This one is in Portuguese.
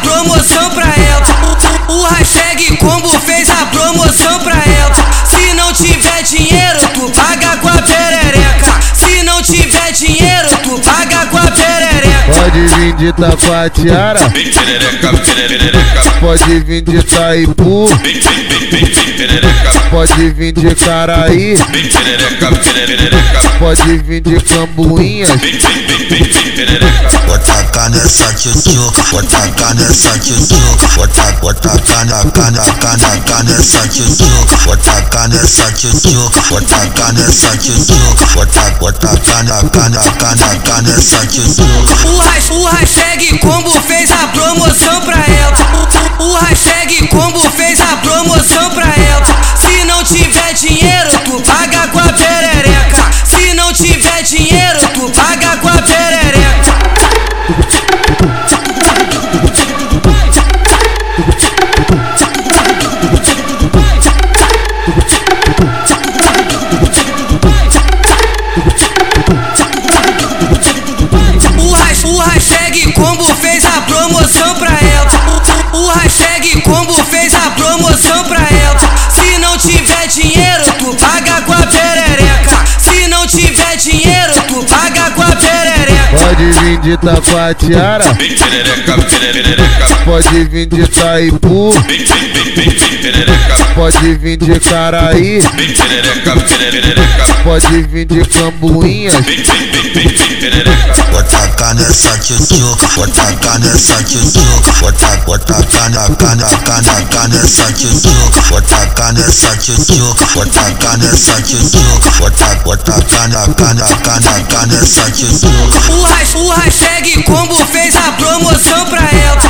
promoção pra ela. O hashtag combo fez a promoção pra Pode vir de perereca, pode vir de Itaipu, pode vir de Caraí, pode vir de Cambuinhas, perereca. Bota nessa tchutchuca, bota nessa tchutchuca, bota bota cana cana cana cana nessa tchutchuca, bota nessa tchutchuca, bota nessa tchutchuca, bota bota cana cana cana cana nessa tchutchuca. O, o hashtag combo fez a promoção pra ela. O, o hashtag combo fez a promoção pra ela. Se não tiver dinheiro, tu paga com a perereca. Se não tiver dinheiro, tu paga com a perereca. Combo fez a promoção pra ela. O, hashtag combo fez a promoção pra ela. Se não tiver dinheiro, tu paga com a perereca. Se não tiver dinheiro, tu paga com a perereca. pode vir de Taquatiara, pode vir de Itaipu, pode vir de Caraí, pode vir de Cambuinhas, Bota nessa tchutchuca, bota nessa tchutchuca, bota bota cana cana cana cana nessa tchutchuca, nessa tchutchuca, bota nessa tchutchuca, cana cana nessa tchutchuca. O, has- o hashtag combo fez a promoção pra ela. O, o hashtag combo fez a promoção pra ela.